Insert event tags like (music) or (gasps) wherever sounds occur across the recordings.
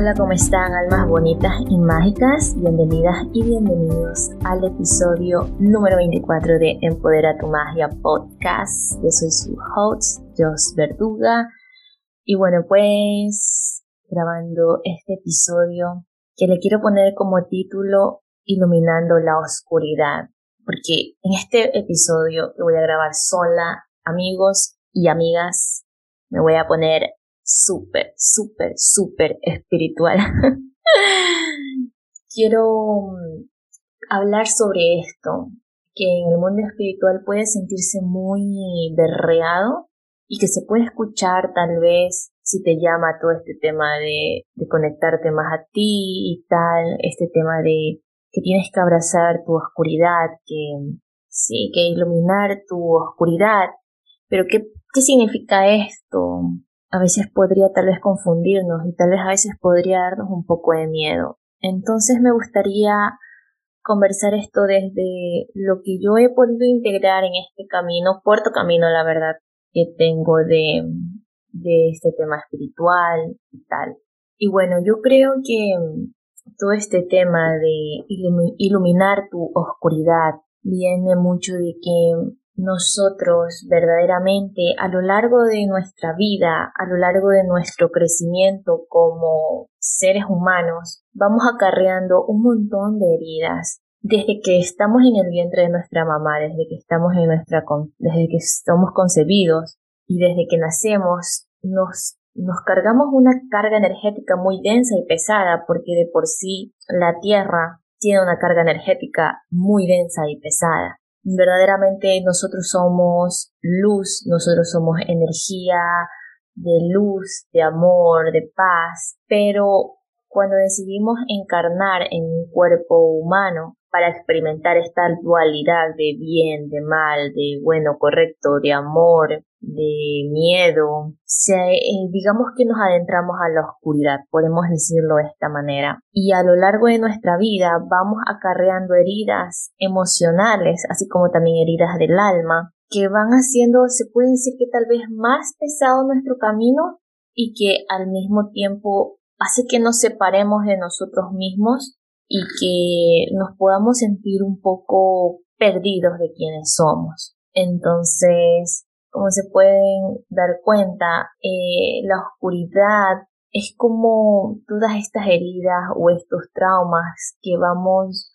Hola, ¿cómo están almas bonitas y mágicas? Bienvenidas y bienvenidos al episodio número 24 de Empodera tu Magia Podcast. Yo soy su host, Jos Verduga. Y bueno, pues grabando este episodio que le quiero poner como título Iluminando la Oscuridad. Porque en este episodio que voy a grabar sola, amigos y amigas, me voy a poner súper, súper, súper espiritual. (laughs) Quiero mm, hablar sobre esto, que en el mundo espiritual puede sentirse muy derreado y que se puede escuchar tal vez si te llama todo este tema de, de conectarte más a ti y tal, este tema de que tienes que abrazar tu oscuridad, que sí, que iluminar tu oscuridad. Pero ¿qué, qué significa esto? A veces podría tal vez confundirnos y tal vez a veces podría darnos un poco de miedo. Entonces me gustaría conversar esto desde lo que yo he podido integrar en este camino, corto camino la verdad, que tengo de, de este tema espiritual y tal. Y bueno, yo creo que todo este tema de iluminar tu oscuridad viene mucho de que nosotros verdaderamente a lo largo de nuestra vida, a lo largo de nuestro crecimiento como seres humanos, vamos acarreando un montón de heridas. Desde que estamos en el vientre de nuestra mamá, desde que estamos en nuestra, desde que somos concebidos y desde que nacemos, nos, nos cargamos una carga energética muy densa y pesada porque de por sí la tierra tiene una carga energética muy densa y pesada verdaderamente nosotros somos luz, nosotros somos energía de luz, de amor, de paz, pero cuando decidimos encarnar en un cuerpo humano para experimentar esta dualidad de bien, de mal, de bueno, correcto, de amor, de miedo, se, eh, digamos que nos adentramos a la oscuridad, podemos decirlo de esta manera. Y a lo largo de nuestra vida vamos acarreando heridas emocionales, así como también heridas del alma, que van haciendo, se puede decir que tal vez más pesado nuestro camino y que al mismo tiempo hace que nos separemos de nosotros mismos y que nos podamos sentir un poco perdidos de quienes somos. Entonces, como se pueden dar cuenta, eh, la oscuridad es como todas estas heridas o estos traumas que vamos,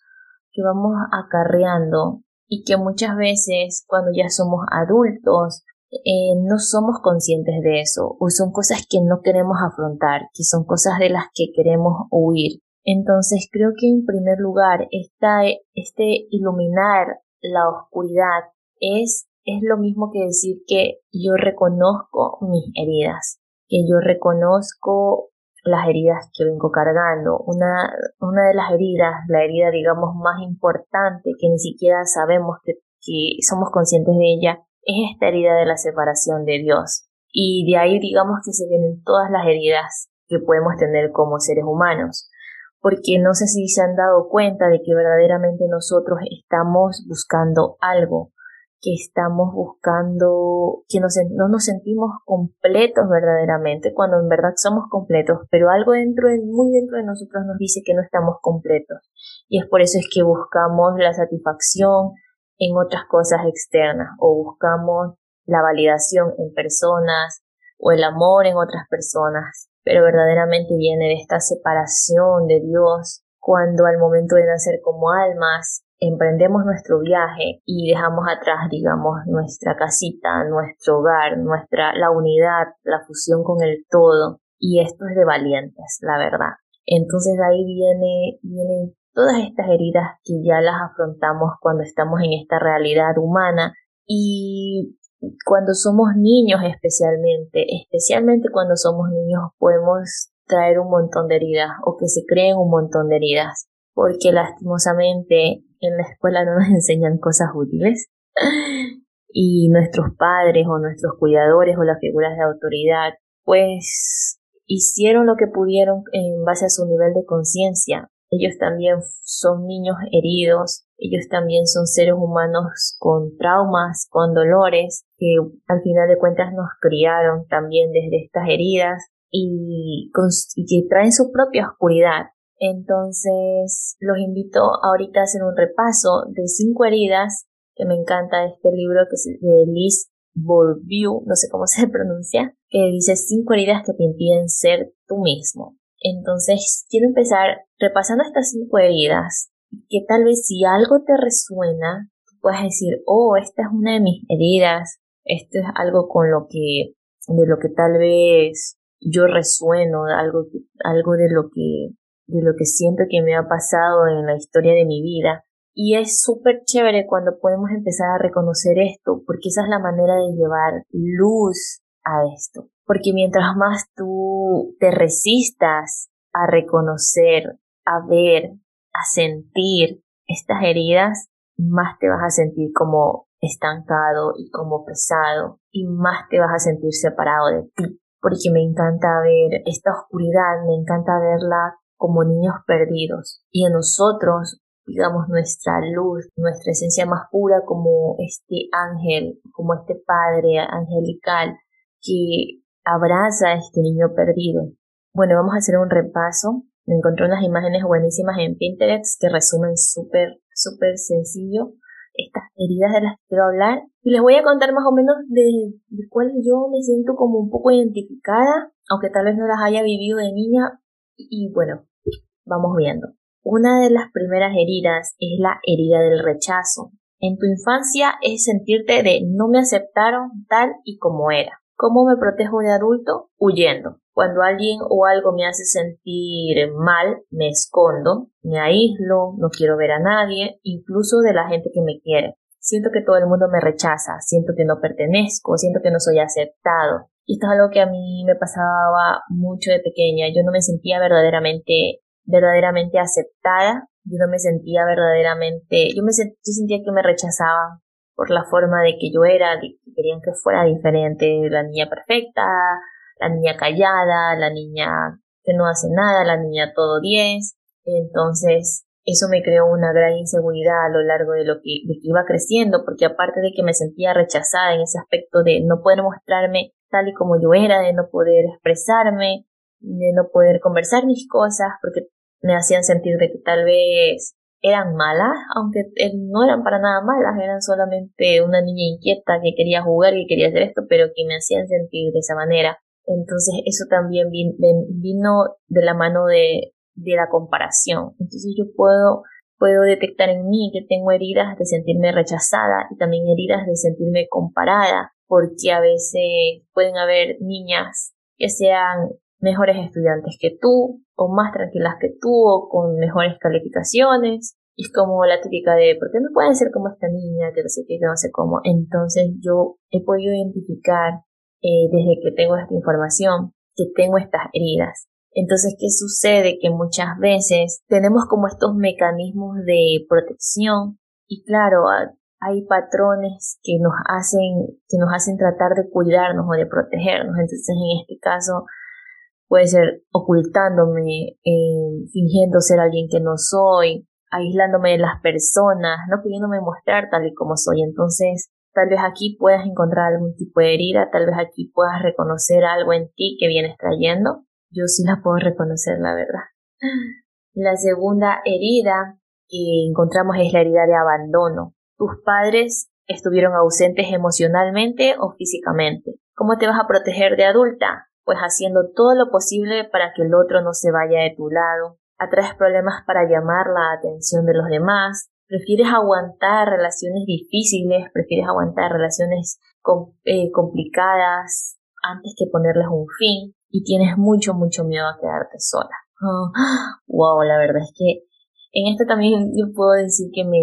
que vamos acarreando y que muchas veces cuando ya somos adultos eh, no somos conscientes de eso o son cosas que no queremos afrontar, que son cosas de las que queremos huir. Entonces creo que en primer lugar esta, este iluminar la oscuridad es es lo mismo que decir que yo reconozco mis heridas, que yo reconozco las heridas que vengo cargando. Una, una de las heridas, la herida digamos más importante que ni siquiera sabemos que, que somos conscientes de ella, es esta herida de la separación de Dios. Y de ahí digamos que se vienen todas las heridas que podemos tener como seres humanos. Porque no sé si se han dado cuenta de que verdaderamente nosotros estamos buscando algo, que estamos buscando, que no nos sentimos completos verdaderamente, cuando en verdad somos completos, pero algo dentro de, muy dentro de nosotros nos dice que no estamos completos. Y es por eso es que buscamos la satisfacción en otras cosas externas o buscamos la validación en personas o el amor en otras personas, pero verdaderamente viene de esta separación de Dios cuando al momento de nacer como almas emprendemos nuestro viaje y dejamos atrás, digamos, nuestra casita, nuestro hogar, nuestra, la unidad, la fusión con el todo. Y esto es de valientes, la verdad. Entonces ahí viene, vienen todas estas heridas que ya las afrontamos cuando estamos en esta realidad humana y cuando somos niños especialmente, especialmente cuando somos niños podemos traer un montón de heridas o que se creen un montón de heridas porque lastimosamente en la escuela no nos (laughs) enseñan cosas útiles y nuestros padres o nuestros cuidadores o las figuras de autoridad pues hicieron lo que pudieron en base a su nivel de conciencia. Ellos también son niños heridos, ellos también son seres humanos con traumas, con dolores, que al final de cuentas nos criaron también desde estas heridas y, que traen su propia oscuridad. Entonces, los invito ahorita a hacer un repaso de cinco heridas que me encanta este libro que es de Liz Bourdieu, no sé cómo (laughs) se pronuncia, que dice cinco heridas que te impiden ser tú mismo. Entonces, quiero empezar repasando estas cinco heridas, que tal vez si algo te resuena, puedes decir, oh, esta es una de mis heridas, esto es algo con lo que, de lo que tal vez yo resueno, algo, algo de lo que, de lo que siento que me ha pasado en la historia de mi vida. Y es súper chévere cuando podemos empezar a reconocer esto, porque esa es la manera de llevar luz a esto. Porque mientras más tú te resistas a reconocer, a ver, a sentir estas heridas, más te vas a sentir como estancado y como pesado y más te vas a sentir separado de ti. Porque me encanta ver esta oscuridad, me encanta verla como niños perdidos y en nosotros digamos nuestra luz, nuestra esencia más pura como este ángel, como este padre angelical que abraza a este niño perdido. Bueno, vamos a hacer un repaso. Me encontré unas imágenes buenísimas en Pinterest que resumen súper, súper sencillo estas heridas de las que quiero hablar. Y les voy a contar más o menos de, de cuáles yo me siento como un poco identificada, aunque tal vez no las haya vivido de niña. Y bueno, vamos viendo. Una de las primeras heridas es la herida del rechazo. En tu infancia es sentirte de no me aceptaron tal y como era. ¿Cómo me protejo de adulto? Huyendo. Cuando alguien o algo me hace sentir mal, me escondo, me aíslo, no quiero ver a nadie, incluso de la gente que me quiere. Siento que todo el mundo me rechaza, siento que no pertenezco, siento que no soy aceptado. Y esto es algo que a mí me pasaba mucho de pequeña. Yo no me sentía verdaderamente, verdaderamente aceptada. Yo no me sentía verdaderamente, yo me yo sentía que me rechazaban por la forma de que yo era, que querían que fuera diferente, la niña perfecta, la niña callada, la niña que no hace nada, la niña todo 10. Entonces, eso me creó una gran inseguridad a lo largo de lo que, de que iba creciendo, porque aparte de que me sentía rechazada en ese aspecto de no poder mostrarme tal y como yo era, de no poder expresarme, de no poder conversar mis cosas, porque me hacían sentir de que tal vez eran malas, aunque eh, no eran para nada malas, eran solamente una niña inquieta que quería jugar y quería hacer esto, pero que me hacían sentir de esa manera. Entonces eso también vino de la mano de, de la comparación. Entonces yo puedo, puedo detectar en mí que tengo heridas de sentirme rechazada y también heridas de sentirme comparada, porque a veces pueden haber niñas que sean mejores estudiantes que tú, o más tranquilas que tú, o con mejores calificaciones. Es como la típica de, ¿por qué no pueden ser como esta niña? Que no sé qué, que no sé cómo. Entonces yo he podido identificar eh, desde que tengo esta información que tengo estas heridas. Entonces, ¿qué sucede? Que muchas veces tenemos como estos mecanismos de protección y claro, hay patrones que nos hacen, que nos hacen tratar de cuidarnos o de protegernos. Entonces, en este caso, Puede ser ocultándome, eh, fingiendo ser alguien que no soy, aislándome de las personas, no pudiéndome mostrar tal y como soy. Entonces, tal vez aquí puedas encontrar algún tipo de herida, tal vez aquí puedas reconocer algo en ti que vienes trayendo. Yo sí la puedo reconocer, la verdad. La segunda herida que encontramos es la herida de abandono. Tus padres estuvieron ausentes emocionalmente o físicamente. ¿Cómo te vas a proteger de adulta? pues haciendo todo lo posible para que el otro no se vaya de tu lado, atraes problemas para llamar la atención de los demás, prefieres aguantar relaciones difíciles, prefieres aguantar relaciones eh, complicadas antes que ponerles un fin y tienes mucho, mucho miedo a quedarte sola. (gasps) wow, la verdad es que en esto también yo puedo decir que me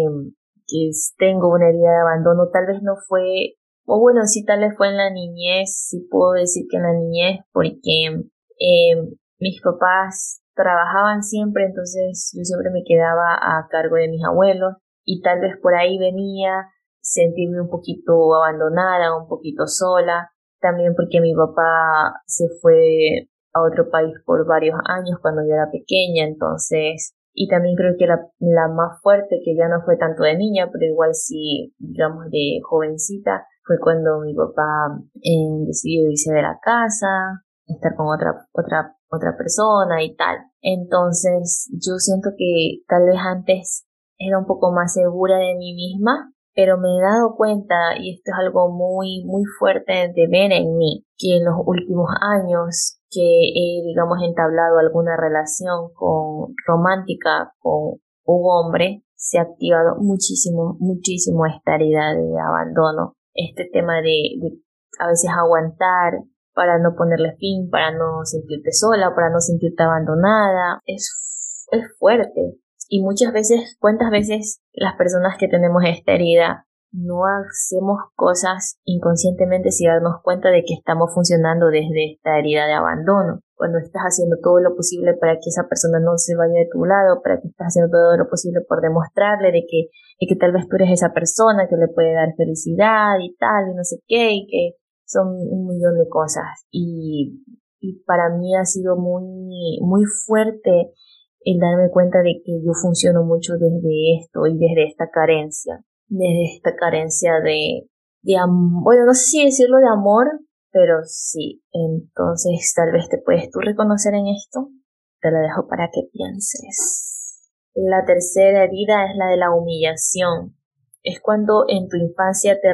que tengo una herida de abandono, tal vez no fue o bueno, sí tal vez fue en la niñez, sí puedo decir que en la niñez, porque eh, mis papás trabajaban siempre, entonces yo siempre me quedaba a cargo de mis abuelos y tal vez por ahí venía sentirme un poquito abandonada, un poquito sola, también porque mi papá se fue a otro país por varios años cuando yo era pequeña, entonces, y también creo que la, la más fuerte, que ya no fue tanto de niña, pero igual sí, digamos, de jovencita, fue cuando mi papá eh, decidió irse de la casa estar con otra, otra, otra persona y tal. Entonces, yo siento que tal vez antes era un poco más segura de mí misma, pero me he dado cuenta, y esto es algo muy, muy fuerte de ver en mí, que en los últimos años que he, digamos, entablado alguna relación con, romántica con un hombre, se ha activado muchísimo, muchísimo esta herida de abandono. Este tema de, de a veces aguantar para no ponerle fin, para no sentirte sola, para no sentirte abandonada, es, es fuerte. Y muchas veces, ¿cuántas veces las personas que tenemos esta herida no hacemos cosas inconscientemente sin darnos cuenta de que estamos funcionando desde esta herida de abandono? Cuando estás haciendo todo lo posible para que esa persona no se vaya de tu lado, para que estás haciendo todo lo posible por demostrarle de que, de que tal vez tú eres esa persona que le puede dar felicidad y tal, y no sé qué, y que son un millón de cosas. Y, y para mí ha sido muy, muy fuerte el darme cuenta de que yo funciono mucho desde esto y desde esta carencia, desde esta carencia de, de bueno, no sé si decirlo de amor, pero sí, entonces tal vez te puedes tú reconocer en esto, te lo dejo para que pienses. La tercera herida es la de la humillación. Es cuando en tu infancia te,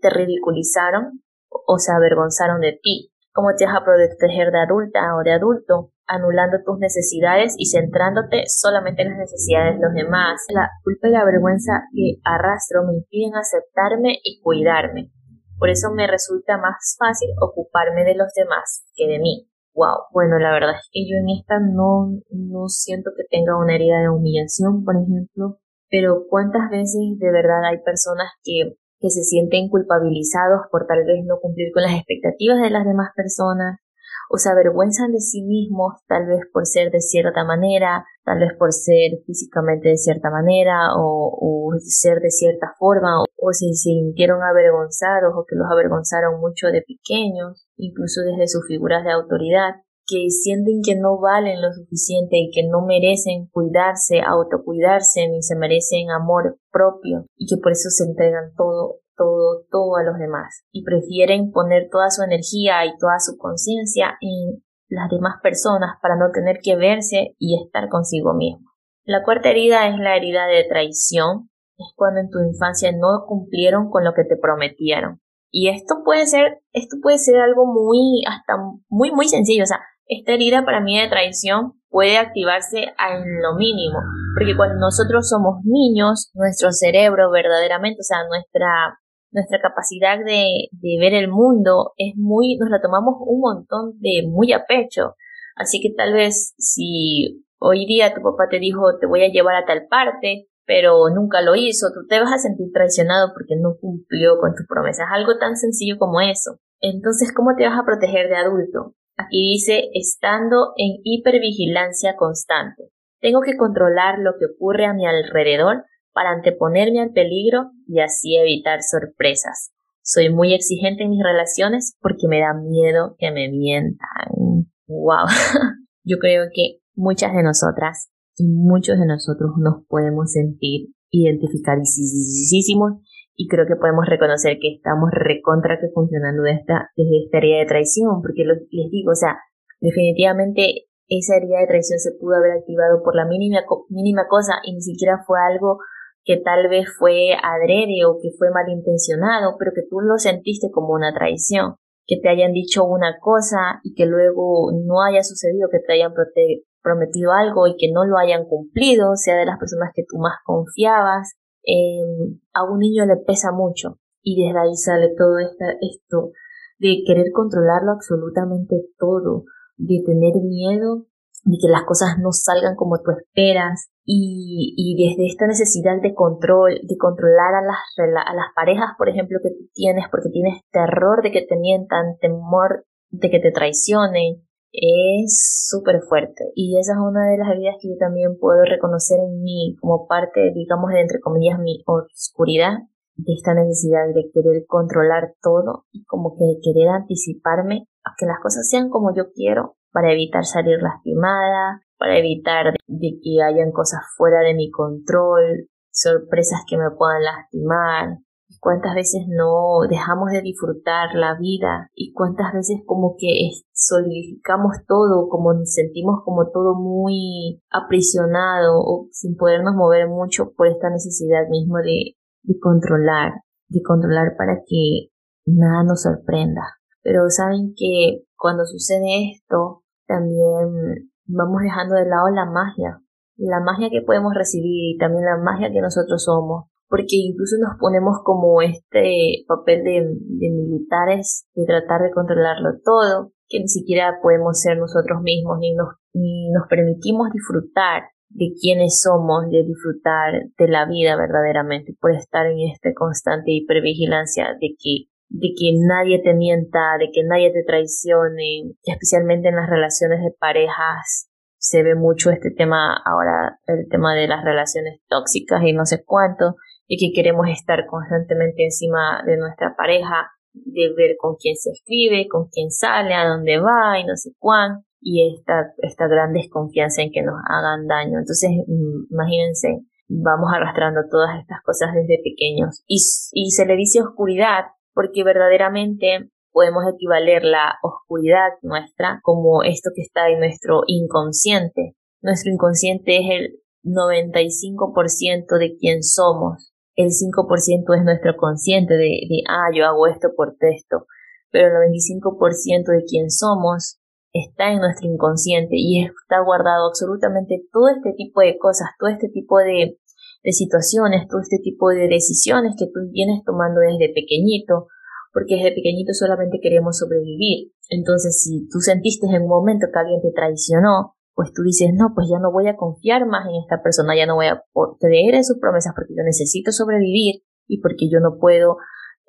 te ridiculizaron o se avergonzaron de ti. ¿Cómo te vas a proteger de adulta o de adulto? anulando tus necesidades y centrándote solamente en las necesidades de los demás. La culpa y la vergüenza que arrastro me impiden aceptarme y cuidarme. Por eso me resulta más fácil ocuparme de los demás que de mí. Wow. Bueno, la verdad es que yo en esta no, no siento que tenga una herida de humillación, por ejemplo, pero cuántas veces de verdad hay personas que, que se sienten culpabilizados por tal vez no cumplir con las expectativas de las demás personas, o se avergüenzan de sí mismos, tal vez por ser de cierta manera, tal vez por ser físicamente de cierta manera o, ser de cierta forma, o, se sintieron avergonzados o que los avergonzaron mucho de pequeños, incluso desde sus figuras de autoridad que sienten que no valen lo suficiente y que no merecen cuidarse, autocuidarse, ni se merecen amor propio y que por eso se entregan todo todo, todo a los demás y prefieren poner toda su energía y toda su conciencia en las demás personas para no tener que verse y estar consigo mismo. La cuarta herida es la herida de traición. Es cuando en tu infancia no cumplieron con lo que te prometieron. Y esto puede ser, esto puede ser algo muy, hasta muy, muy sencillo. O sea, esta herida para mí de traición puede activarse en lo mínimo, porque cuando nosotros somos niños, nuestro cerebro verdaderamente, o sea, nuestra nuestra capacidad de, de ver el mundo es muy, nos la tomamos un montón de muy a pecho. Así que tal vez si hoy día tu papá te dijo te voy a llevar a tal parte, pero nunca lo hizo, tú te vas a sentir traicionado porque no cumplió con tus promesas. Algo tan sencillo como eso. Entonces, ¿cómo te vas a proteger de adulto? Aquí dice, estando en hipervigilancia constante. Tengo que controlar lo que ocurre a mi alrededor para anteponerme al peligro y así evitar sorpresas. Soy muy exigente en mis relaciones porque me da miedo que me mientan. Wow. (laughs) Yo creo que muchas de nosotras y muchos de nosotros nos podemos sentir identificadísimos y creo que podemos reconocer que estamos recontra que funcionando desde esta, desde esta herida de traición, porque les digo, o sea, definitivamente esa herida de traición se pudo haber activado por la mínima, mínima cosa y ni siquiera fue algo que tal vez fue adrede o que fue malintencionado, pero que tú lo sentiste como una traición, que te hayan dicho una cosa y que luego no haya sucedido, que te hayan prometido algo y que no lo hayan cumplido, sea de las personas que tú más confiabas, em, a un niño le pesa mucho. Y desde ahí sale todo esto de querer controlarlo absolutamente todo, de tener miedo de que las cosas no salgan como tú esperas. Y, y desde esta necesidad de control, de controlar a las, a las parejas, por ejemplo, que tienes porque tienes terror de que te mientan, temor de que te traicionen, es súper fuerte y esa es una de las heridas que yo también puedo reconocer en mí como parte, digamos, de entre comillas, mi oscuridad, de esta necesidad de querer controlar todo y como que querer anticiparme a que las cosas sean como yo quiero para evitar salir lastimada, para evitar de que hayan cosas fuera de mi control, sorpresas que me puedan lastimar. Cuántas veces no dejamos de disfrutar la vida y cuántas veces como que solidificamos todo, como nos sentimos como todo muy aprisionado o sin podernos mover mucho por esta necesidad mismo de, de controlar, de controlar para que nada nos sorprenda. Pero saben que cuando sucede esto, también vamos dejando de lado la magia, la magia que podemos recibir y también la magia que nosotros somos, porque incluso nos ponemos como este papel de, militares, de tratar de controlarlo todo, que ni siquiera podemos ser nosotros mismos, ni nos, ni nos permitimos disfrutar de quiénes somos, de disfrutar de la vida verdaderamente, por estar en esta constante hipervigilancia de que de que nadie te mienta, de que nadie te traicione, especialmente en las relaciones de parejas se ve mucho este tema ahora, el tema de las relaciones tóxicas y no sé cuánto, y que queremos estar constantemente encima de nuestra pareja, de ver con quién se escribe, con quién sale, a dónde va y no sé cuánto, y esta, esta gran desconfianza en que nos hagan daño. Entonces, mm, imagínense, vamos arrastrando todas estas cosas desde pequeños. Y, y se le dice oscuridad porque verdaderamente podemos equivaler la oscuridad nuestra como esto que está en nuestro inconsciente. Nuestro inconsciente es el 95% de quien somos. El 5% es nuestro consciente de, de, ah, yo hago esto por texto. Pero el 95% de quien somos está en nuestro inconsciente y está guardado absolutamente todo este tipo de cosas, todo este tipo de, de situaciones, todo este tipo de decisiones que tú vienes tomando desde pequeñito, porque desde pequeñito solamente queremos sobrevivir. Entonces, si tú sentiste en un momento que alguien te traicionó, pues tú dices, no, pues ya no voy a confiar más en esta persona, ya no voy a creer en sus promesas porque yo necesito sobrevivir y porque yo no puedo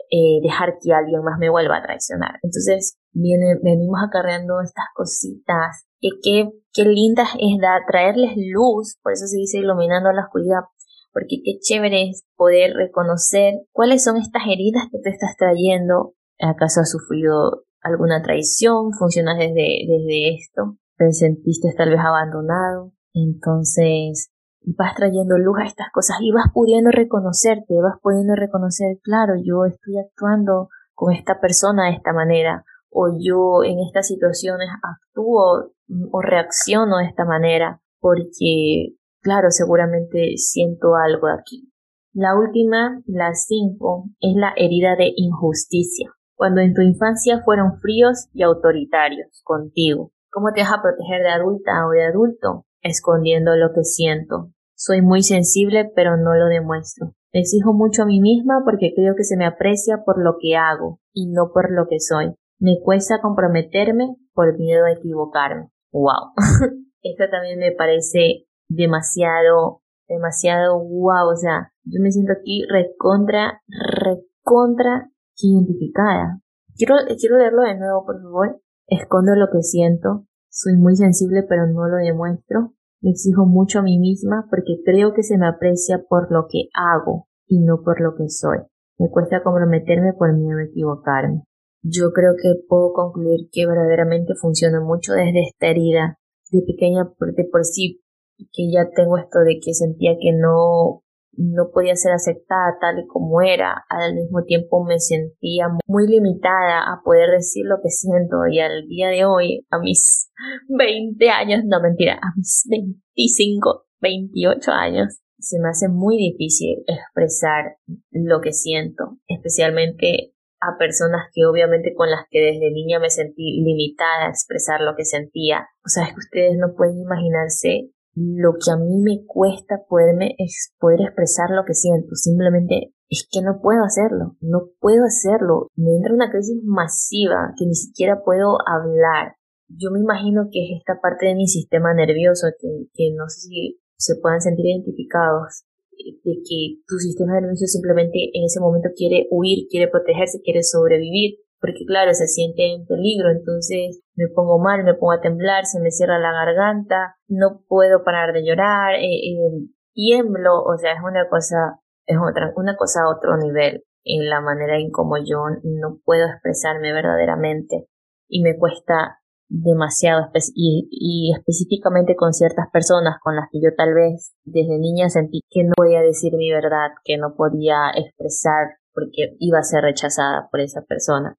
eh, dejar que alguien más me vuelva a traicionar. Entonces, venimos acarreando estas cositas que qué, qué lindas es dar, traerles luz, por eso se dice iluminando la oscuridad, porque qué chévere es poder reconocer cuáles son estas heridas que te estás trayendo. ¿Acaso has sufrido alguna traición? ¿Funcionas desde, desde esto? ¿Te sentiste tal vez abandonado? Entonces vas trayendo luz a estas cosas y vas pudiendo reconocerte, vas pudiendo reconocer, claro, yo estoy actuando con esta persona de esta manera, o yo en estas situaciones actúo o reacciono de esta manera, porque Claro, seguramente siento algo aquí. La última, la cinco, es la herida de injusticia. Cuando en tu infancia fueron fríos y autoritarios contigo, ¿cómo te vas a proteger de adulta o de adulto? Escondiendo lo que siento. Soy muy sensible, pero no lo demuestro. Exijo mucho a mí misma porque creo que se me aprecia por lo que hago y no por lo que soy. Me cuesta comprometerme por miedo a equivocarme. ¡Wow! (laughs) Esto también me parece demasiado, demasiado guau, o sea, yo me siento aquí recontra, recontra identificada. Quiero, quiero leerlo de nuevo, por favor. Escondo lo que siento, soy muy sensible pero no lo demuestro. Me exijo mucho a mí misma porque creo que se me aprecia por lo que hago y no por lo que soy. Me cuesta comprometerme por miedo a equivocarme. Yo creo que puedo concluir que verdaderamente funciona mucho desde esta herida de pequeña de por sí que ya tengo esto de que sentía que no no podía ser aceptada tal y como era, al mismo tiempo me sentía muy limitada a poder decir lo que siento y al día de hoy, a mis (laughs) 20 años, no mentira, a mis 25, 28 años, se me hace muy difícil expresar lo que siento, especialmente a personas que obviamente con las que desde niña me sentí limitada a expresar lo que sentía. O sea, es que ustedes no pueden imaginarse lo que a mí me cuesta poderme poder expresar lo que siento, simplemente es que no puedo hacerlo, no puedo hacerlo, me entra una crisis masiva que ni siquiera puedo hablar. Yo me imagino que es esta parte de mi sistema nervioso que, que no sé si se puedan sentir identificados, de que tu sistema nervioso simplemente en ese momento quiere huir, quiere protegerse, quiere sobrevivir porque claro, se siente en peligro, entonces me pongo mal, me pongo a temblar, se me cierra la garganta, no puedo parar de llorar, eh, eh, tiemblo, o sea, es una cosa, es otra, una cosa a otro nivel en la manera en como yo no puedo expresarme verdaderamente y me cuesta demasiado y, y específicamente con ciertas personas con las que yo tal vez desde niña sentí que no podía decir mi verdad, que no podía expresar porque iba a ser rechazada por esa persona.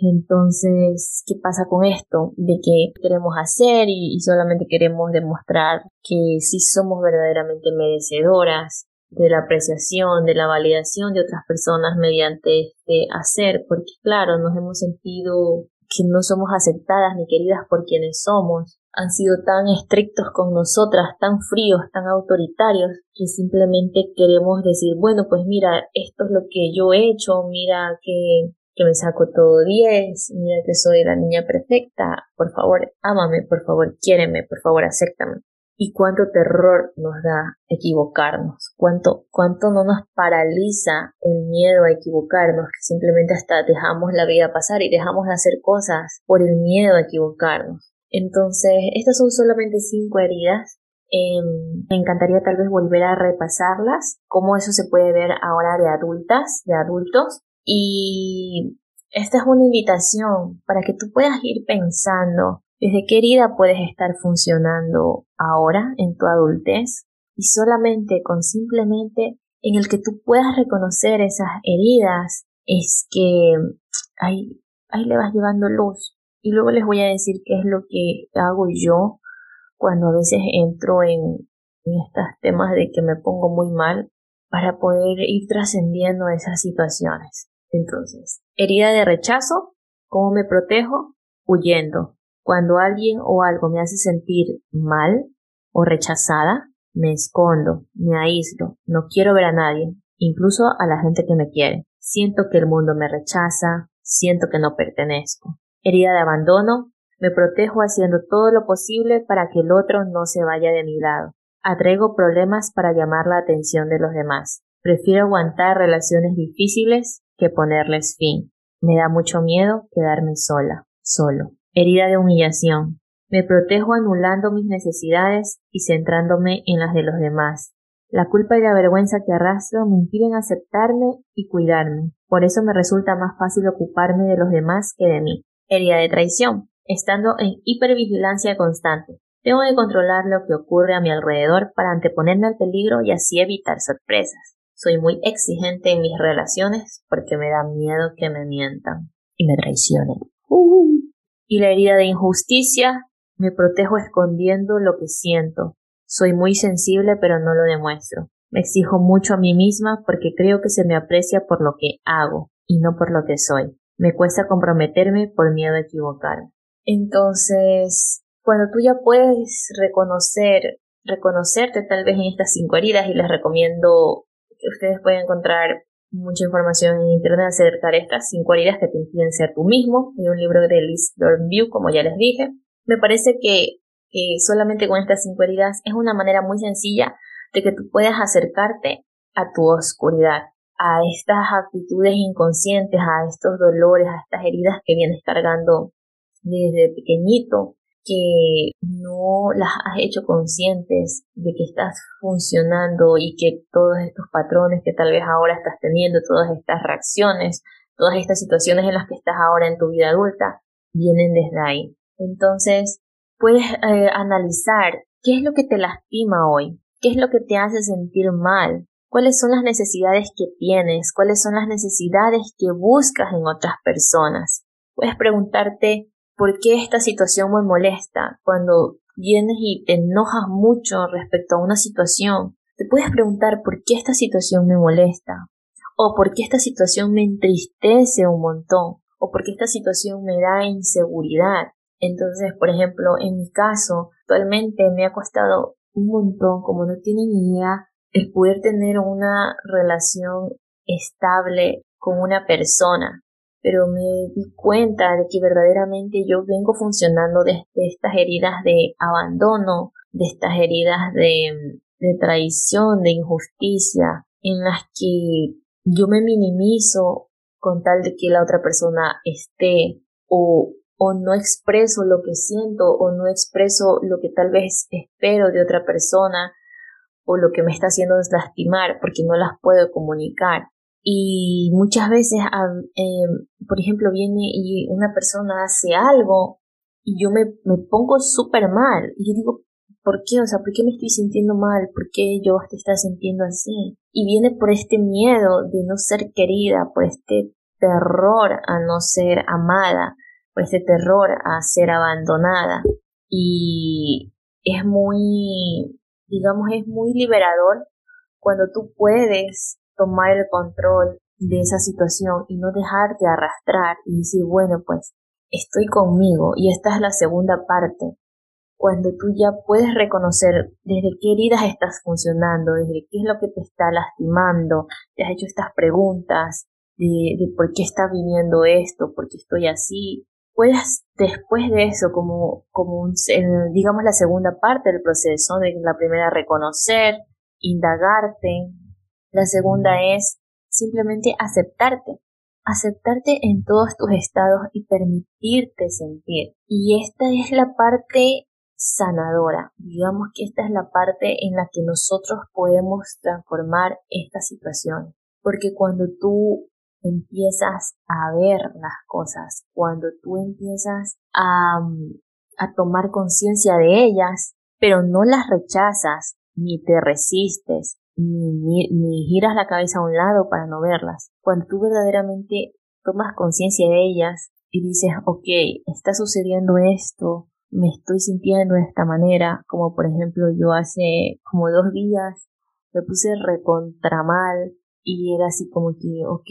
Entonces, ¿qué pasa con esto? De que queremos hacer y, solamente queremos demostrar que sí somos verdaderamente merecedoras de la apreciación, de la validación de otras personas mediante este hacer, porque claro, nos hemos sentido que no somos aceptadas ni queridas por quienes somos, han sido tan estrictos con nosotras, tan fríos, tan autoritarios, que simplemente queremos decir, bueno, pues mira, esto es lo que yo he hecho, mira que, que me saco todo 10, mira que soy la niña perfecta, por favor, ámame, por favor, quiéreme, por favor, acéptame. Y cuánto terror nos da equivocarnos, cuánto, cuánto no nos paraliza el miedo a equivocarnos, que simplemente hasta dejamos la vida pasar y dejamos de hacer cosas por el miedo a equivocarnos. Entonces, estas son solamente cinco heridas. Em, me encantaría tal vez volver a repasarlas, cómo eso se puede ver ahora de adultas, de adultos. Y esta es una invitación para que tú puedas ir pensando desde qué herida puedes estar funcionando ahora en tu adultez y solamente con simplemente en el que tú puedas reconocer esas heridas es que ahí, ahí le vas llevando luz y luego les voy a decir qué es lo que hago yo cuando a veces entro en, estos temas de que me pongo muy mal para poder ir trascendiendo esas situaciones. Entonces, herida de rechazo, ¿cómo me protejo? Huyendo. Cuando alguien o algo me hace sentir mal o rechazada, me escondo, me aíslo, no quiero ver a nadie, incluso a la gente que me quiere. Siento que el mundo me rechaza, siento que no pertenezco herida de abandono, me protejo haciendo todo lo posible para que el otro no se vaya de mi lado. Atraigo problemas para llamar la atención de los demás. Prefiero aguantar relaciones difíciles que ponerles fin. Me da mucho miedo quedarme sola, solo. Herida de humillación. Me protejo anulando mis necesidades y centrándome en las de los demás. La culpa y la vergüenza que arrastro me impiden aceptarme y cuidarme. Por eso me resulta más fácil ocuparme de los demás que de mí herida de traición, estando en hipervigilancia constante. Tengo que controlar lo que ocurre a mi alrededor para anteponerme al peligro y así evitar sorpresas. Soy muy exigente en mis relaciones porque me da miedo que me mientan y me traicionen. Uh. Y la herida de injusticia, me protejo escondiendo lo que siento. Soy muy sensible pero no lo demuestro. Me exijo mucho a mí misma porque creo que se me aprecia por lo que hago y no por lo que soy. Me cuesta comprometerme por miedo a equivocarme. Entonces, cuando tú ya puedes reconocer, reconocerte tal vez en estas cinco heridas y les recomiendo ustedes pueden encontrar mucha información en internet acerca de estas cinco heridas que te impiden ser tú mismo. Hay un libro de Liz Dornview, como ya les dije. Me parece que, solamente con estas cinco heridas es una manera muy sencilla de que tú puedas acercarte a tu oscuridad, a estas actitudes inconscientes, a estos dolores, a estas heridas que vienes cargando desde pequeñito, que no las has hecho conscientes de que estás funcionando y que todos estos patrones que tal vez ahora estás teniendo, todas estas reacciones, todas estas situaciones en las que estás ahora en tu vida adulta, vienen desde ahí. Entonces, puedes eh, analizar qué es lo que te lastima hoy, qué es lo que te hace sentir mal, cuáles son las necesidades que tienes, cuáles son las necesidades que buscas en otras personas. Puedes preguntarte por qué esta situación me molesta cuando vienes y te enojas mucho respecto a una situación. Te puedes preguntar por qué esta situación me molesta o por qué esta situación me entristece un montón o por qué esta situación me da inseguridad. Entonces, por ejemplo, en mi caso, actualmente me ha costado un montón, como no tienen idea, el poder tener una relación estable con una persona, pero me di cuenta de que verdaderamente yo vengo funcionando desde estas heridas de abandono, de estas heridas de, traición, de injusticia, en las que yo me minimizo con tal de que la otra persona esté o, o no expreso lo que siento o no expreso lo que tal vez espero de otra persona o lo que me está haciendo es lastimar porque no las puedo comunicar. Y muchas veces, em, por ejemplo, viene y una persona hace algo y yo me, me pongo súper mal. Y yo digo, ¿por qué? O sea, ¿por qué me estoy sintiendo mal? ¿Por qué yo te está sintiendo así? Y viene por este miedo de no ser querida, por este terror a no ser amada, por este terror a ser abandonada. Y es muy, digamos, es muy liberador cuando tú puedes tomar el control de esa situación y no dejarte arrastrar y decir, bueno, pues estoy conmigo y esta es la segunda parte. Cuando tú ya puedes reconocer desde qué heridas estás funcionando, desde qué es lo que te está lastimando, te has hecho estas preguntas de, de por qué está viniendo esto, por qué estoy así, puedes después de eso, como, como un, digamos la segunda parte del proceso, de la primera reconocer, indagarte, la segunda es simplemente aceptarte, aceptarte en todos tus estados y permitirte sentir. Y esta es la parte sanadora, digamos que esta es la parte en la que nosotros podemos transformar esta situación, porque cuando tú empiezas a ver las cosas, cuando tú empiezas a, a tomar conciencia de ellas, pero no las rechazas, ni te resistes, ni, ni, giras la cabeza a un lado para no verlas. Cuando tú verdaderamente tomas conciencia de ellas y dices, ok, está sucediendo esto, me estoy sintiendo de esta manera, como por ejemplo yo hace como dos días me puse recontra mal y era así como que, ok,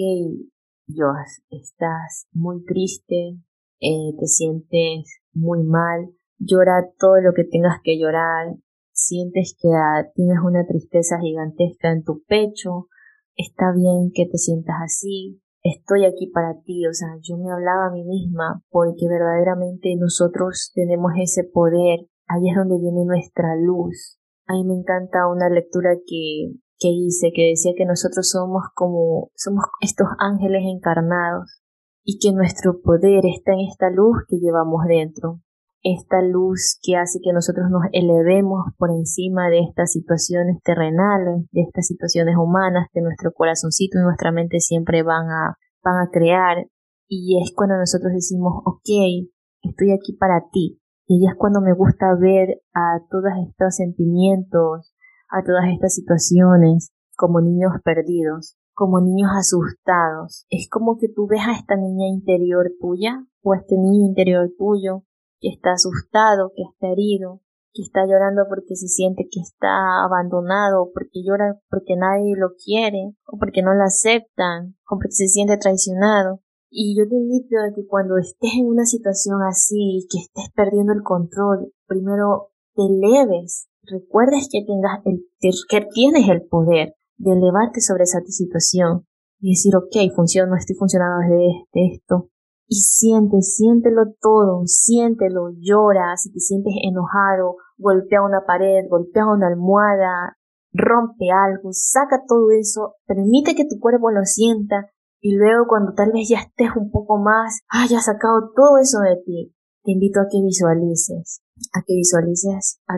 Joas, estás muy triste, eh, te sientes muy mal, llora todo lo que tengas que llorar, sientes que ah, tienes una tristeza gigantesca en tu pecho, está bien que te sientas así, estoy aquí para ti, o sea, yo me hablaba a mí misma porque verdaderamente nosotros tenemos ese poder, ahí es donde viene nuestra luz. A mí me encanta una lectura que, que hice que decía que nosotros somos como, somos estos ángeles encarnados y que nuestro poder está en esta luz que llevamos dentro esta luz que hace que nosotros nos elevemos por encima de estas situaciones terrenales, de estas situaciones humanas que nuestro corazoncito y nuestra mente siempre van a, van a crear. Y es cuando nosotros decimos, ok, estoy aquí para ti. Y es cuando me gusta ver a todos estos sentimientos, a todas estas situaciones como niños perdidos, como niños asustados. Es como que tú ves a esta niña interior tuya o a este niño interior tuyo que está asustado, que está herido, que está llorando porque se siente que está abandonado, porque llora porque nadie lo quiere, o porque no lo aceptan, o porque se siente traicionado. Y yo te invito a que cuando estés en una situación así, que estés perdiendo el control, primero te eleves, recuerdes que tengas el, que tienes el poder de elevarte sobre esa situación y decir, ok, funciono, estoy funcionando desde esto, y siente, siéntelo todo, siéntelo, llora, si te sientes enojado, golpea una pared, golpea una almohada, rompe algo, saca todo eso, permite que tu cuerpo lo sienta y luego cuando tal vez ya estés un poco más, haya sacado todo eso de ti, te invito a que visualices, a que visualices a,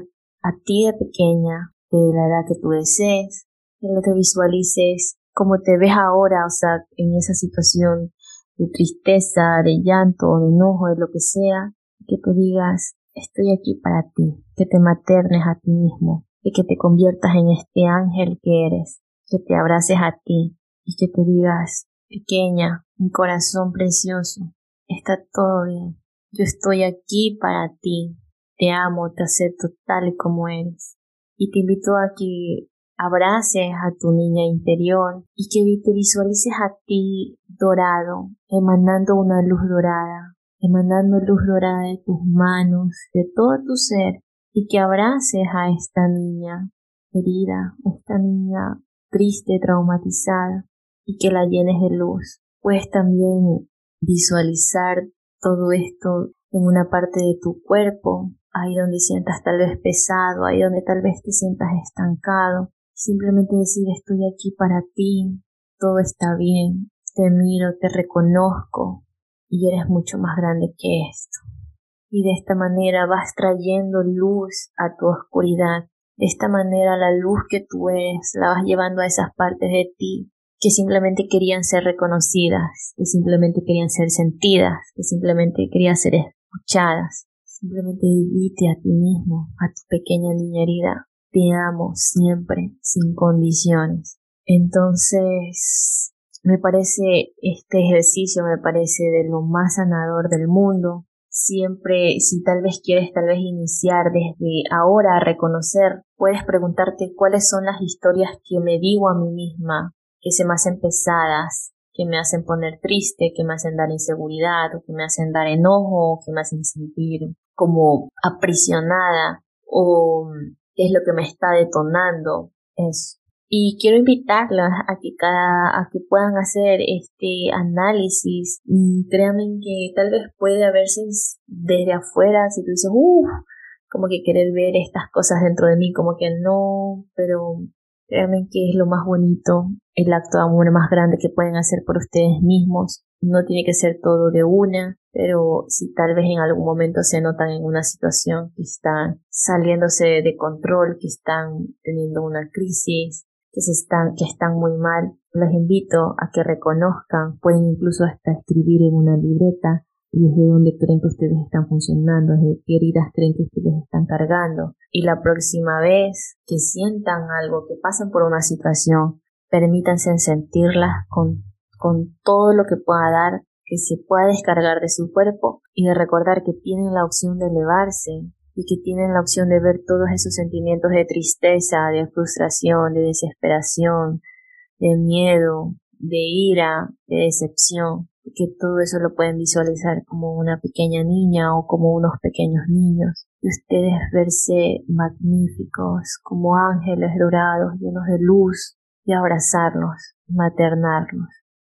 ti de pequeña, de la edad que tú desees, que te visualices como te ves ahora, o sea, en esa situación de tristeza, de llanto, de enojo, de lo que sea, que te digas, estoy aquí para ti, que te maternes a ti mismo, y que te conviertas en este ángel que eres, que te abraces a ti y que te digas, pequeña, mi corazón precioso, está todo bien, yo estoy aquí para ti, te amo, te acepto tal y como eres. Y te invito a que abraces a tu niña interior y que te visualices a ti dorado, emanando una luz dorada, emanando luz dorada de tus manos, de todo tu ser, y que abraces a esta niña herida, esta niña triste, traumatizada, y que la llenes de luz. Puedes también visualizar todo esto en una parte de tu cuerpo, ahí donde sientas tal vez pesado, ahí donde tal vez te sientas estancado, Simplemente decir estoy aquí para ti, todo está bien, te miro, te reconozco y eres mucho más grande que esto. Y de esta manera vas trayendo luz a tu oscuridad. De esta manera la luz que tú eres la vas llevando a esas partes de ti que simplemente querían ser reconocidas, que simplemente querían ser sentidas, que simplemente querían ser escuchadas. Simplemente dite a ti mismo, a tu pequeña niña herida, te amo siempre, sin condiciones. Entonces, me parece este ejercicio, me parece de lo más sanador del mundo. Siempre, si tal vez quieres tal vez iniciar desde ahora a reconocer, puedes preguntarte cuáles son las historias que me digo a mí misma, que se me hacen pesadas, que me hacen poner triste, que me hacen dar inseguridad, o que me hacen dar enojo, que me hacen sentir como aprisionada, o es lo que me está detonando. Eso. Y quiero invitarlas a que cada, a que puedan hacer este análisis. Créanme que tal vez puede verse desde afuera si tú dices, uff, como que querer ver estas cosas dentro de mí, como que no, pero créanme que es lo más bonito, el acto de amor más grande que pueden hacer por ustedes mismos. No tiene que ser todo de una, pero si tal vez en algún momento se notan en una situación que están saliéndose de control, que están teniendo una crisis, que, se están, que están muy mal, les invito a que reconozcan, pueden incluso hasta escribir en una libreta desde dónde creen que ustedes están funcionando, desde qué heridas creen que ustedes están cargando. Y la próxima vez que sientan algo, que pasen por una situación, permítanse sentirlas con, con todo lo que pueda dar, que se pueda descargar de su cuerpo y de recordar que tienen la opción de elevarse, y que tienen la opción de ver todos esos sentimientos de tristeza, de frustración, de desesperación, de miedo, de ira, de decepción, que todo eso lo pueden visualizar como una pequeña niña o como unos pequeños niños, y ustedes verse magníficos, como ángeles dorados, llenos de luz, y abrazarlos, maternarlos,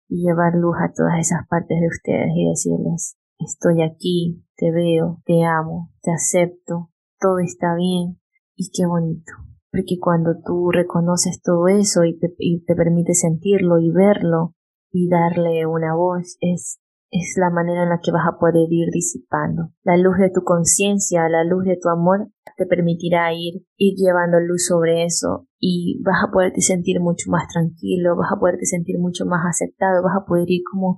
y llevar luz a todas esas partes de ustedes y decirles, estoy aquí, te veo, te amo, te acepto, todo está bien y qué bonito. Porque cuando tú reconoces todo eso y te, y te permites sentirlo y verlo y darle una voz, es, es la manera en la que vas a poder ir disipando. La luz de tu conciencia, la luz de tu amor te permitirá ir, ir llevando luz sobre eso y vas a poderte sentir mucho más tranquilo, vas a poderte sentir mucho más aceptado, vas a poder ir como,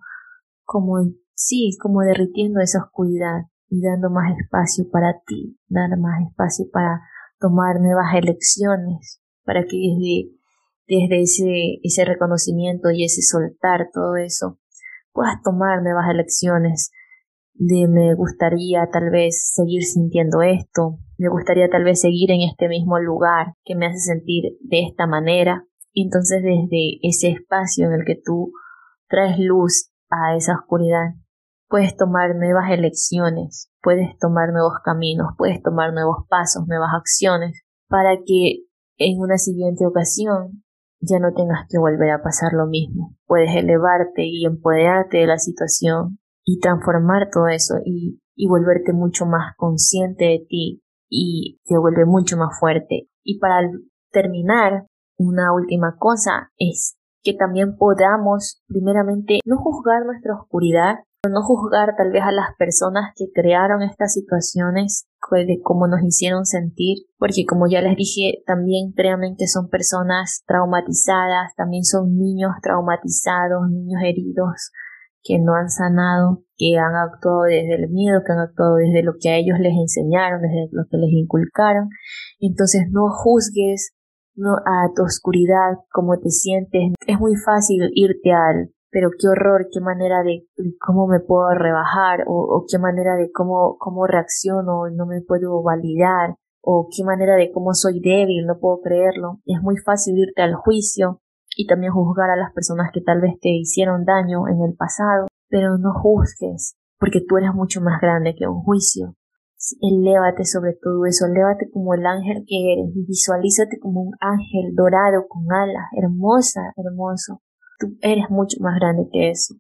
como sí, como derritiendo esa oscuridad y dando más espacio para ti, dar más espacio para tomar nuevas elecciones, para que desde, desde ese, ese reconocimiento y ese soltar todo eso, puedas tomar nuevas elecciones de me gustaría tal vez seguir sintiendo esto, me gustaría tal vez seguir en este mismo lugar que me hace sentir de esta manera. Y entonces desde ese espacio en el que tú traes luz a esa oscuridad, Puedes tomar nuevas elecciones, puedes tomar nuevos caminos, puedes tomar nuevos pasos, nuevas acciones, para que en una siguiente ocasión ya no tengas que volver a pasar lo mismo. Puedes elevarte y empoderarte de la situación y transformar todo eso y, y volverte mucho más consciente de ti y te vuelve mucho más fuerte. Y para terminar, una última cosa es que también podamos primeramente no juzgar nuestra oscuridad, no juzgar tal vez a las personas que crearon estas situaciones de cómo nos hicieron sentir, porque como ya les dije, también créanme que son personas traumatizadas, también son niños traumatizados, niños heridos que no han sanado, que han actuado desde el miedo, que han actuado desde lo que a ellos les enseñaron, desde lo que les inculcaron. Entonces no juzgues no, a tu oscuridad, cómo te sientes. Es muy fácil irte al pero qué horror, qué manera de, cómo me puedo rebajar o, qué manera de cómo, cómo reacciono, no me puedo validar o qué manera de cómo soy débil, no puedo creerlo. Es muy fácil irte al juicio y también juzgar a las personas que tal vez te hicieron daño en el pasado, pero no juzgues, porque tú eres mucho más grande que un juicio. Elévate sobre todo eso, elévate como el ángel que eres y visualízate como un ángel dorado con alas, hermosa, hermoso. Tú eres mucho más grande que eso.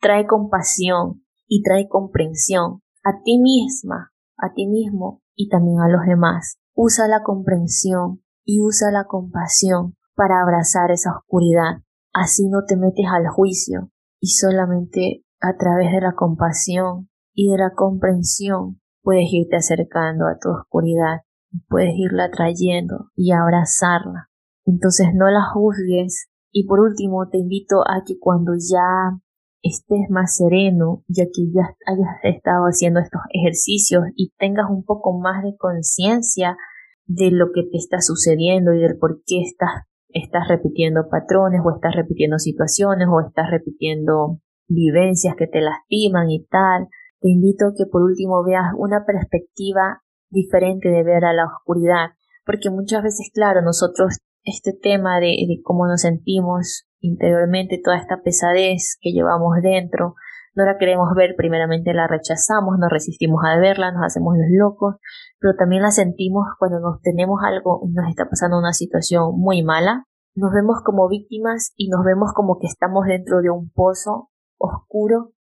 trae compasión y trae comprensión a ti misma, a ti mismo y también a los demás. Usa la comprensión y usa la compasión para abrazar esa oscuridad. Así no te metes al juicio y solamente a través de la compasión y de la comprensión puedes irte acercando a tu oscuridad puedes irla trayendo y abrazarla. Entonces no la juzgues y por último, te invito a que cuando ya estés más sereno, ya que ya hayas estado haciendo estos ejercicios y tengas un poco más de conciencia de lo que te está sucediendo y del por qué estás, estás repitiendo patrones o estás repitiendo situaciones o estás repitiendo vivencias que te lastiman y tal. Te invito a que por último veas una perspectiva diferente de ver a la oscuridad, porque muchas veces, claro, nosotros este tema de, cómo nos sentimos interiormente, toda esta pesadez que llevamos dentro, no la queremos ver, primeramente la rechazamos, nos resistimos a verla, nos hacemos los locos, pero también la sentimos cuando nos tenemos algo, nos está pasando una situación muy mala, nos vemos como víctimas y nos vemos como que estamos dentro de un pozo oscuro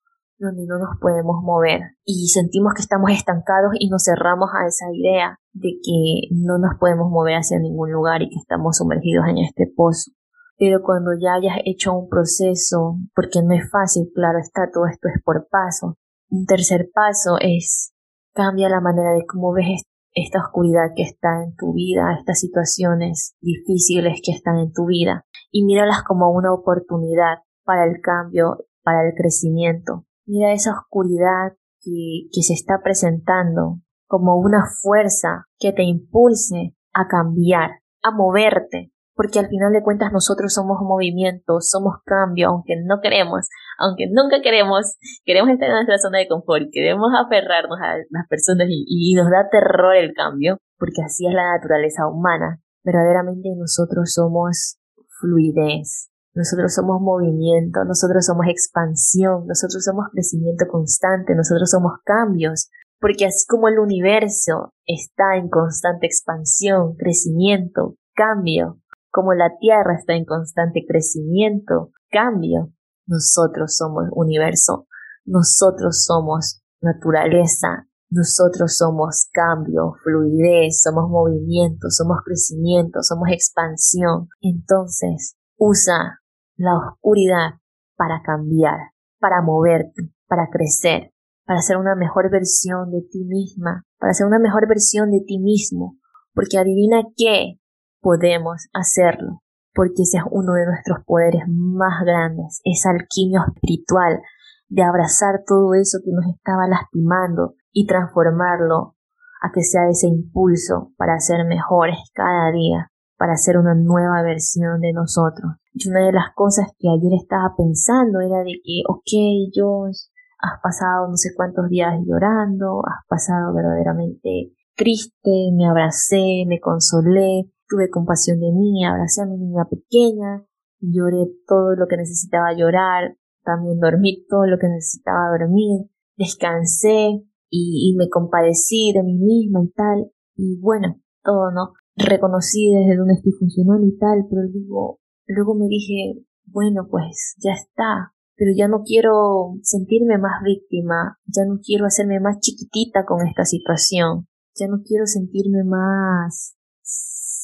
donde no nos podemos mover y sentimos que estamos estancados y nos cerramos a esa idea de que no nos podemos mover hacia ningún lugar y que estamos sumergidos en este pozo. Pero cuando ya hayas hecho un proceso, porque no es fácil, claro está, todo esto es por paso. Un tercer paso es cambia la manera de cómo ves esta oscuridad que está en tu vida, estas situaciones difíciles que están en tu vida y míralas como una oportunidad para el cambio, para el crecimiento. Mira esa oscuridad que, que se está presentando como una fuerza que te impulse a cambiar, a moverte, porque al final de cuentas nosotros somos movimiento, somos cambio, aunque no queremos, aunque nunca queremos, queremos estar en nuestra zona de confort, queremos aferrarnos a las personas y, nos da terror el cambio, porque así es la naturaleza humana. Verdaderamente nosotros somos fluidez, nosotros somos movimiento, nosotros somos expansión, nosotros somos crecimiento constante, nosotros somos cambios, porque así como el universo está en constante expansión, crecimiento, cambio, como la Tierra está en constante crecimiento, cambio, nosotros somos universo, nosotros somos naturaleza, nosotros somos cambio, fluidez, somos movimiento, somos crecimiento, somos expansión. Entonces, usa la oscuridad para cambiar, para moverte, para crecer, para ser una mejor versión de ti misma, para ser una mejor versión de ti mismo, porque adivina qué, podemos hacerlo, porque ese es uno de nuestros poderes más grandes, esa alquimia espiritual de abrazar todo eso que nos estaba lastimando y transformarlo a que sea ese impulso para ser mejores cada día, para ser una nueva versión de nosotros. Y una de las cosas que ayer estaba pensando era de que, ok, yo has pasado no sé cuántos días llorando, has pasado verdaderamente triste, me abracé, me consolé, tuve compasión de mí, abracé a mi niña pequeña, lloré todo lo que necesitaba llorar, también dormí todo lo que necesitaba dormir, descansé y, y me compadecí de mí misma y tal, y bueno, todo, ¿no? Reconocí desde dónde estoy funcionando y tal, pero digo, luego me dije, bueno, pues ya está, pero ya no quiero sentirme más víctima, ya no quiero hacerme más chiquitita con esta situación, ya no quiero sentirme más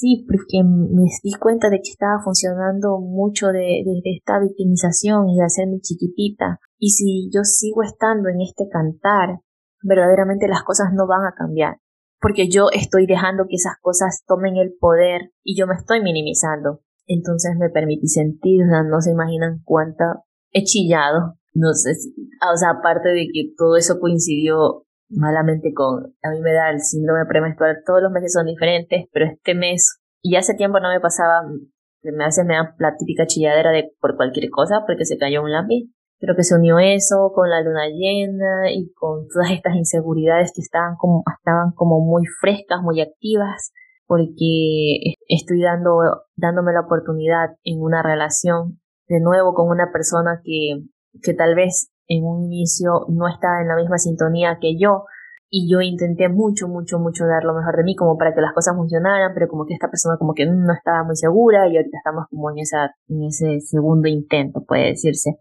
sí, porque me di cuenta de que estaba funcionando mucho de, esta victimización y de hacerme chiquitita. Y si yo sigo estando en este cantar, verdaderamente las cosas no van a cambiar. Porque yo estoy dejando que esas cosas tomen el poder y yo me estoy minimizando. Entonces me permití sentir, no se imaginan cuánta he chillado. No sé si, o sea, aparte de que todo eso coincidió malamente con, a mí me da el síndrome premenstrual, todos los meses son diferentes, pero este mes, y hace tiempo no me pasaba, me hace me da la típica chilladera de por cualquier cosa, porque se cayó un lápiz. Creo que se unió eso con la luna llena y con todas estas inseguridades que estaban como, estaban como muy frescas, muy activas, porque estoy dando, dándome la oportunidad en una relación de nuevo con una persona que, que tal vez en un inicio no estaba en la misma sintonía que yo y yo intenté mucho, mucho, mucho dar lo mejor de mí como para que las cosas funcionaran, pero como que esta persona como que no estaba muy segura y ahorita estamos como en esa, en ese segundo intento, puede decirse.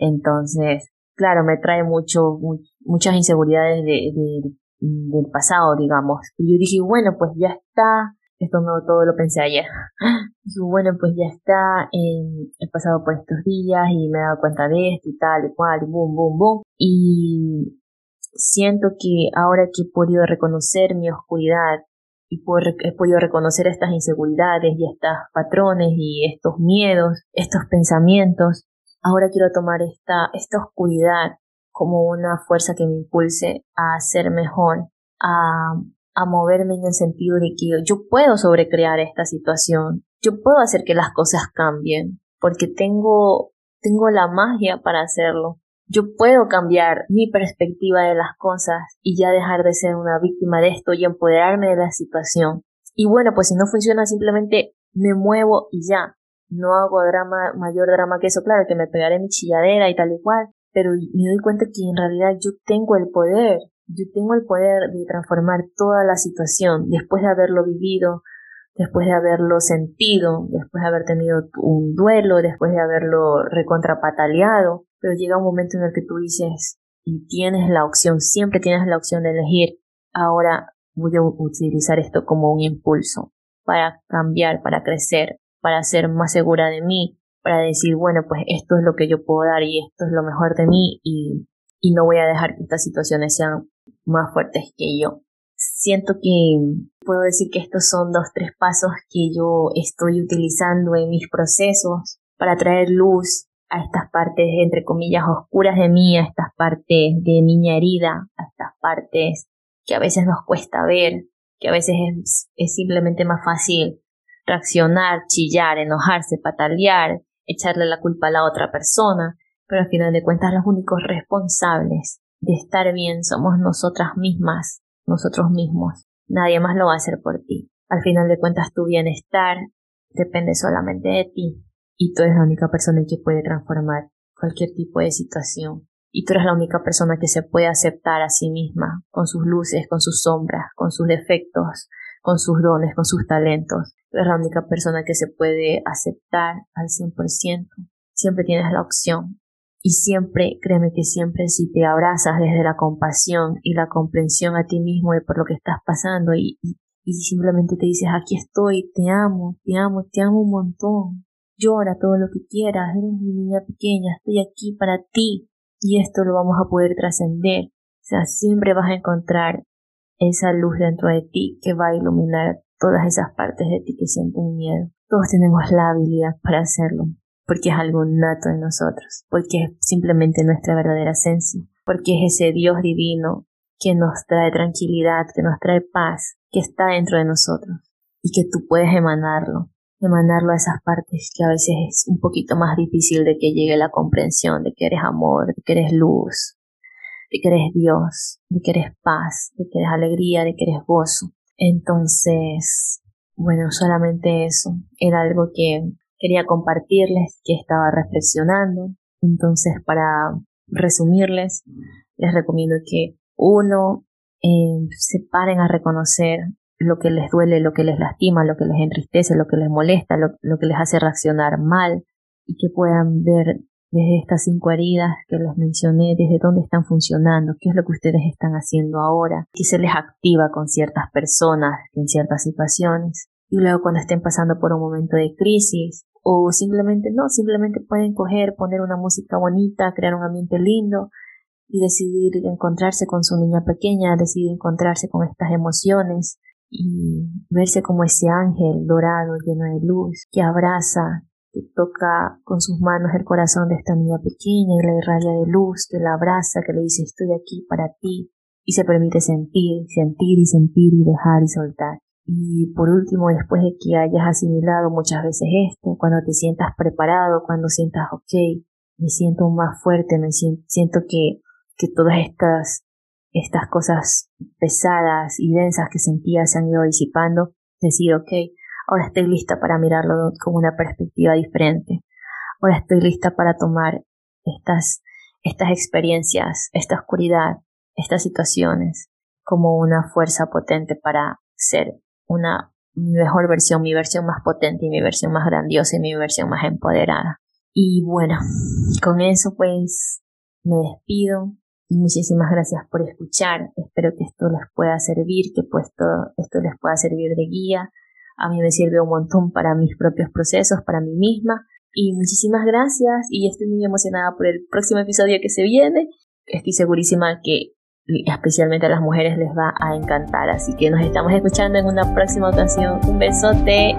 Entonces, claro, me trae mucho, muchas inseguridades de, del pasado, digamos. Y yo dije, bueno, pues ya está, esto no todo lo pensé ayer. (gasps) Y bueno, pues ya está, he pasado por estos días y me he dado cuenta de esto y tal y cual, y boom, boom, boom. Y siento que ahora que he podido reconocer mi oscuridad y he podido reconocer estas inseguridades y estos patrones y estos miedos, estos pensamientos, ahora quiero tomar esta, esta oscuridad como una fuerza que me impulse a ser mejor, a, a moverme en el sentido de que yo puedo sobrecrear esta situación, yo puedo hacer que las cosas cambien, porque tengo, tengo la magia para hacerlo. Yo puedo cambiar mi perspectiva de las cosas y ya dejar de ser una víctima de esto y empoderarme de la situación. Y bueno, pues si no funciona, simplemente me muevo y ya. No hago drama, mayor drama que eso. Claro que me pegaré mi chilladera y tal y cual, pero me doy cuenta que en realidad yo tengo el poder. Yo tengo el poder de transformar toda la situación después de haberlo vivido, después de haberlo sentido, después de haber tenido un duelo, después de haberlo recontrapataleado. Pero llega un momento en el que tú dices, y tienes la opción, siempre tienes la opción de elegir. Ahora voy a utilizar esto como un impulso para cambiar, para crecer, para ser más segura de mí, para decir, bueno, pues esto es lo que yo puedo dar y esto es lo mejor de mí y, no voy a dejar que estas situaciones sean más fuertes que yo. Siento que puedo decir que estos son dos, tres pasos que yo estoy utilizando en mis procesos para traer luz a estas partes, entre comillas, oscuras de mí, a estas partes de niña herida, a estas partes que a veces nos cuesta ver, que a veces es, simplemente más fácil reaccionar, chillar, enojarse, patalear, echarle la culpa a la otra persona, pero al final de cuentas los únicos responsables de estar bien somos nosotras mismas, nosotros mismos. Nadie más lo va a hacer por ti. Al final de cuentas tu bienestar depende solamente de ti y tú eres la única persona que puede transformar cualquier tipo de situación y tú eres la única persona que se puede aceptar a sí misma, con sus luces, con sus sombras, con sus defectos, con sus dones, con sus talentos. Eres la única persona que se puede aceptar al 100%. Siempre tienes la opción. Y siempre, créeme que siempre si te abrazas desde la compasión y la comprensión a ti mismo de por lo que estás pasando y, y, y simplemente te dices aquí estoy, te amo, te amo, te amo un montón. Llora todo lo que quieras, eres mi niña pequeña, estoy aquí para ti, y esto lo vamos a poder trascender. O sea, siempre vas a encontrar esa luz dentro de ti que va a iluminar todas esas partes de ti que sienten miedo. Todos tenemos la habilidad para hacerlo, porque es algo nato en nosotros, porque es simplemente nuestra verdadera esencia, porque es ese Dios divino que nos trae tranquilidad, que nos trae paz, que está dentro de nosotros y que tú puedes emanarlo emanarlo a esas partes que a veces es un poquito más difícil de que llegue la comprensión de que eres amor, de que eres luz, de que eres Dios, de que eres paz, de que eres alegría, de que eres gozo. Entonces, bueno, solamente eso era algo que quería compartirles, que estaba reflexionando. Entonces, para resumirles, les recomiendo que uno eh, se paren a reconocer lo que les duele, lo que les lastima, lo que les entristece, lo que les molesta, lo, que les hace reaccionar mal y que puedan ver desde estas cinco heridas que les mencioné, desde dónde están funcionando, qué es lo que ustedes están haciendo ahora, qué se les activa con ciertas personas en ciertas situaciones. Y luego cuando estén pasando por un momento de crisis o simplemente no, simplemente pueden coger, poner una música bonita, crear un ambiente lindo y decidir encontrarse con su niña pequeña, decidir encontrarse con estas emociones y verse como ese ángel dorado lleno de luz que abraza, toca con sus manos el corazón de esta niña pequeña y la irradia de luz, que la abraza, que le dice estoy aquí para ti y se permite sentir, sentir y sentir y dejar y soltar. Y por último, después de que hayas asimilado muchas veces esto, cuando te sientas preparado, cuando sientas, ok, me siento más fuerte, me siento, siento que, que todas estas estas cosas pesadas y densas que sentía se han ido disipando, decir, ok, ahora estoy lista para mirarlo con una perspectiva diferente. Ahora estoy lista para tomar estas, estas experiencias, esta oscuridad, estas situaciones como una fuerza potente para ser una mejor versión, mi versión más potente y mi versión más grandiosa y mi versión más empoderada. Y bueno, con eso pues me despido. Muchísimas gracias por escuchar. Espero que esto les pueda servir, que pues esto les pueda servir de guía. A mí me sirve un montón para mis propios procesos, para mí misma. Y muchísimas gracias y estoy muy emocionada por el próximo episodio que se viene. Estoy segurísima que especialmente a las mujeres les va a encantar. Así que nos estamos escuchando en una próxima ocasión. Un besote.